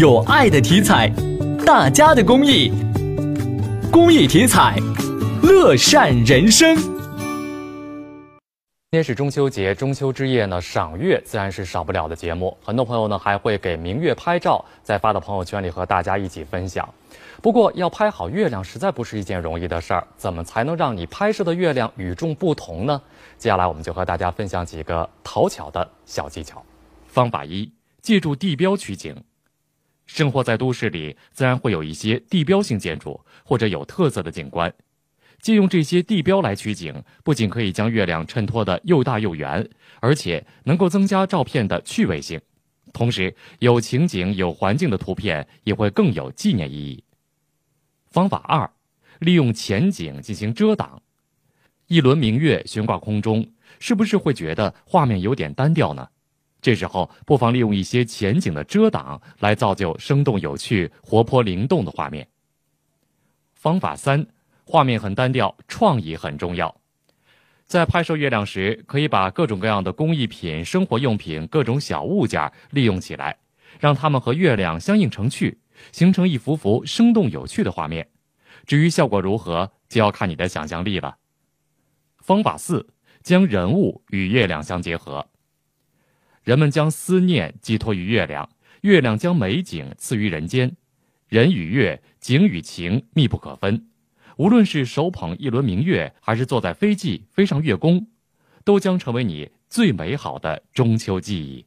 有爱的题材，大家的公益，公益题材，乐善人生。今天是中秋节，中秋之夜呢，赏月自然是少不了的节目。很多朋友呢还会给明月拍照，再发到朋友圈里和大家一起分享。不过，要拍好月亮实在不是一件容易的事儿。怎么才能让你拍摄的月亮与众不同呢？接下来，我们就和大家分享几个讨巧的小技巧。方法一：借助地标取景。生活在都市里，自然会有一些地标性建筑或者有特色的景观。借用这些地标来取景，不仅可以将月亮衬托得又大又圆，而且能够增加照片的趣味性。同时，有情景、有环境的图片也会更有纪念意义。方法二，利用前景进行遮挡。一轮明月悬挂空中，是不是会觉得画面有点单调呢？这时候不妨利用一些前景的遮挡，来造就生动有趣、活泼灵动的画面。方法三，画面很单调，创意很重要。在拍摄月亮时，可以把各种各样的工艺品、生活用品、各种小物件利用起来，让它们和月亮相映成趣。形成一幅幅生动有趣的画面，至于效果如何，就要看你的想象力了。方法四：将人物与月亮相结合。人们将思念寄托于月亮，月亮将美景赐于人间，人与月、景与情密不可分。无论是手捧一轮明月，还是坐在飞机飞上月宫，都将成为你最美好的中秋记忆。